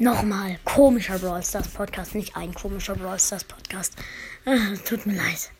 Nochmal, komischer Brawl Stars Podcast, nicht ein komischer Brawl Stars Podcast. Äh, tut mir leid.